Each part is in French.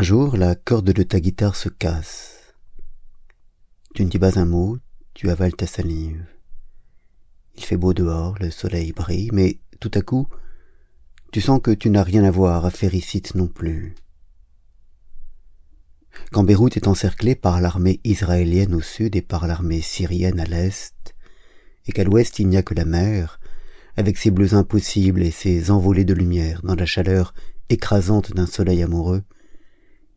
Un jour, la corde de ta guitare se casse. Tu ne dis pas un mot, tu avales ta salive. Il fait beau dehors, le soleil brille, mais tout à coup, tu sens que tu n'as rien à voir à ici non plus. Quand Beyrouth est encerclée par l'armée israélienne au sud et par l'armée syrienne à l'est, et qu'à l'ouest il n'y a que la mer, avec ses bleus impossibles et ses envolées de lumière dans la chaleur écrasante d'un soleil amoureux,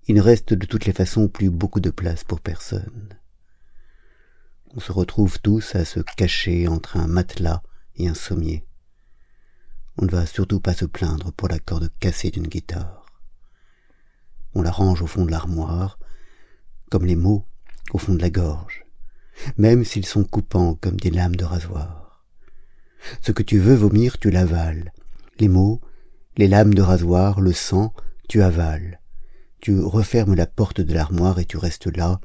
il ne reste de toutes les façons plus beaucoup de place pour personne. On se retrouve tous à se cacher entre un matelas et un sommier. On ne va surtout pas se plaindre pour la corde cassée d'une guitare. On la range au fond de l'armoire, comme les mots au fond de la gorge, même s'ils sont coupants comme des lames de rasoir. Ce que tu veux vomir, tu l'avales. Les mots, les lames de rasoir, le sang, tu avales. Tu refermes la porte de l'armoire et tu restes là,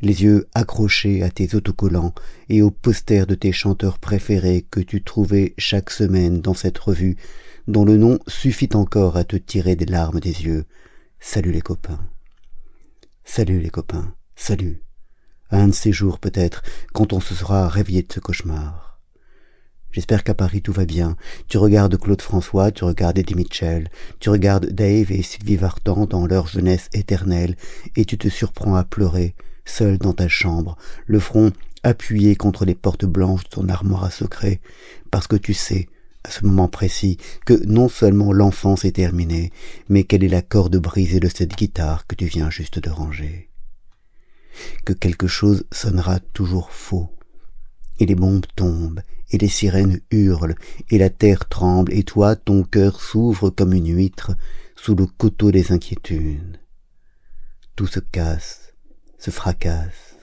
les yeux accrochés à tes autocollants et aux posters de tes chanteurs préférés que tu trouvais chaque semaine dans cette revue, dont le nom suffit encore à te tirer des larmes des yeux. Salut les copains. Salut les copains. Salut. un de ces jours peut-être, quand on se sera réveillé de ce cauchemar. J'espère qu'à Paris tout va bien. Tu regardes Claude François, tu regardes Eddie Mitchell, tu regardes Dave et Sylvie Vartan dans leur jeunesse éternelle, et tu te surprends à pleurer, seul dans ta chambre, le front appuyé contre les portes blanches de ton armoire à secret, parce que tu sais, à ce moment précis, que non seulement l'enfance est terminée, mais qu'elle est la corde brisée de cette guitare que tu viens juste de ranger. Que quelque chose sonnera toujours faux, et les bombes tombent, et les sirènes hurlent, et la terre tremble, et toi ton cœur s'ouvre comme une huître sous le coteau des inquiétudes. Tout se casse, se fracasse.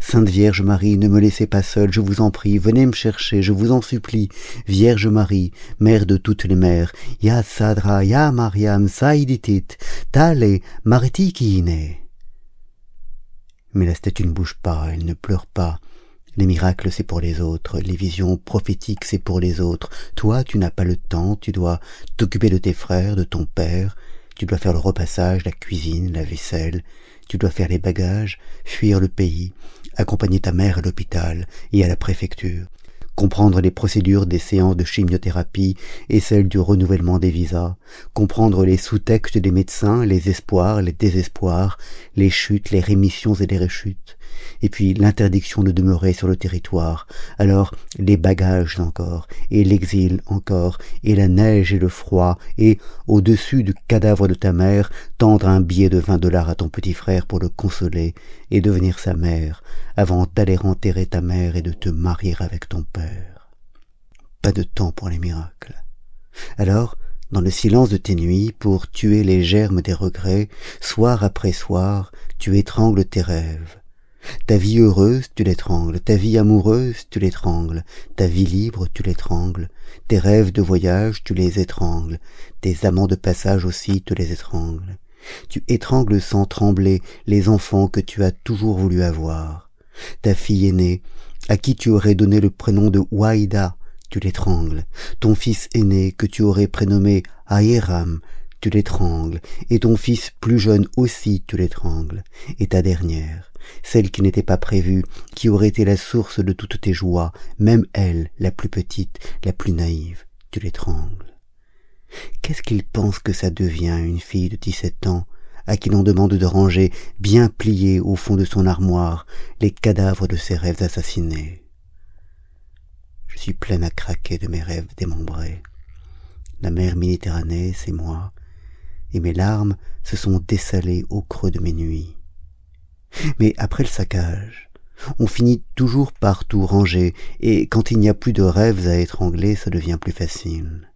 Sainte Vierge Marie, ne me laissez pas seule, je vous en prie, venez me chercher, je vous en supplie. Vierge Marie, mère de toutes les mères, ya Sadra, ya Mariam, saiditit, tale, maritikiine. Mais la statue ne bouge pas, elle ne pleure pas. Les miracles, c'est pour les autres, les visions prophétiques, c'est pour les autres. Toi, tu n'as pas le temps, tu dois t'occuper de tes frères, de ton père, tu dois faire le repassage, la cuisine, la vaisselle, tu dois faire les bagages, fuir le pays, accompagner ta mère à l'hôpital et à la préfecture, comprendre les procédures des séances de chimiothérapie et celles du renouvellement des visas, comprendre les sous-textes des médecins, les espoirs, les désespoirs, les chutes, les rémissions et les rechutes, et puis l'interdiction de demeurer sur le territoire, alors les bagages encore, et l'exil encore, et la neige et le froid, et, au-dessus du cadavre de ta mère, tendre un billet de vingt dollars à ton petit frère pour le consoler, et devenir sa mère, avant d'aller enterrer ta mère et de te marier avec ton père. Pas de temps pour les miracles. Alors, dans le silence de tes nuits, pour tuer les germes des regrets, soir après soir, tu étrangles tes rêves, ta vie heureuse, tu l'étrangles, ta vie amoureuse, tu l'étrangles, ta vie libre, tu l'étrangles, tes rêves de voyage, tu les étrangles, tes amants de passage aussi, tu les étrangles. Tu étrangles sans trembler les enfants que tu as toujours voulu avoir. Ta fille aînée, à qui tu aurais donné le prénom de Waïda, tu l'étrangles. Ton fils aîné que tu aurais prénommé Aïram, tu l'étrangles, et ton fils plus jeune aussi tu l'étrangles, et ta dernière, celle qui n'était pas prévue, qui aurait été la source de toutes tes joies, même elle, la plus petite, la plus naïve, tu l'étrangles. Qu'est-ce qu'il pense que ça devient une fille de dix-sept ans, à qui l'on demande de ranger, bien pliés au fond de son armoire, les cadavres de ses rêves assassinés? Je suis pleine à craquer de mes rêves démembrés. La mer Méditerranée, c'est moi, et mes larmes se sont dessalées au creux de mes nuits. Mais après le saccage, on finit toujours par tout ranger, et quand il n'y a plus de rêves à étrangler, ça devient plus facile.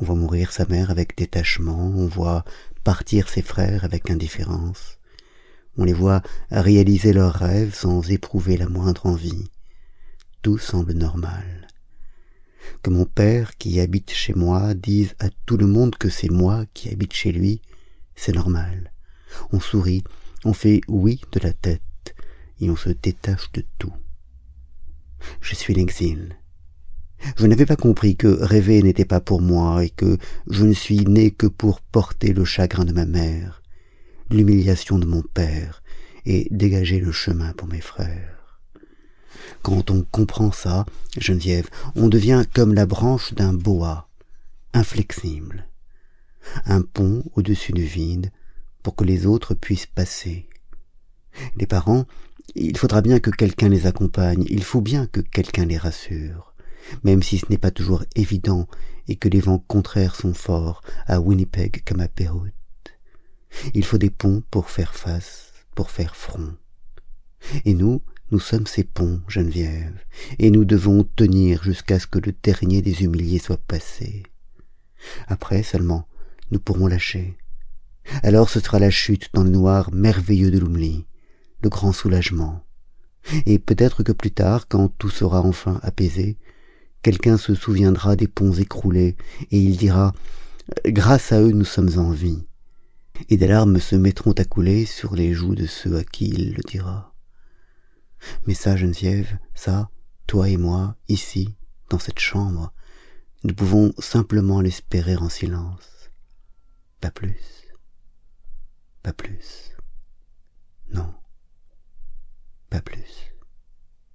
On voit mourir sa mère avec détachement, on voit partir ses frères avec indifférence, on les voit réaliser leurs rêves sans éprouver la moindre envie. Tout semble normal. Que mon père, qui habite chez moi, dise à tout le monde que c'est moi qui habite chez lui, c'est normal. On sourit, on fait oui de la tête et on se détache de tout. Je suis l'exil. Je n'avais pas compris que rêver n'était pas pour moi et que je ne suis né que pour porter le chagrin de ma mère. l'humiliation de mon père et dégager le chemin pour mes frères. Quand on comprend ça, Geneviève, on devient comme la branche d'un boa, inflexible, un pont au-dessus du vide pour que les autres puissent passer. Les parents, il faudra bien que quelqu'un les accompagne, il faut bien que quelqu'un les rassure, même si ce n'est pas toujours évident et que les vents contraires sont forts à Winnipeg comme à Beyrouth. Il faut des ponts pour faire face, pour faire front. Et nous, nous sommes ces ponts, Geneviève, et nous devons tenir jusqu'à ce que le dernier des humiliés soit passé. Après seulement, nous pourrons lâcher. Alors ce sera la chute dans le noir merveilleux de l'oubli, le grand soulagement. Et peut-être que plus tard, quand tout sera enfin apaisé, quelqu'un se souviendra des ponts écroulés, et il dira Grâce à eux nous sommes en vie et des larmes se mettront à couler sur les joues de ceux à qui il le dira. Mais ça, Geneviève, ça, toi et moi, ici, dans cette chambre, nous pouvons simplement l'espérer en silence. Pas plus. Pas plus. Non. Pas plus.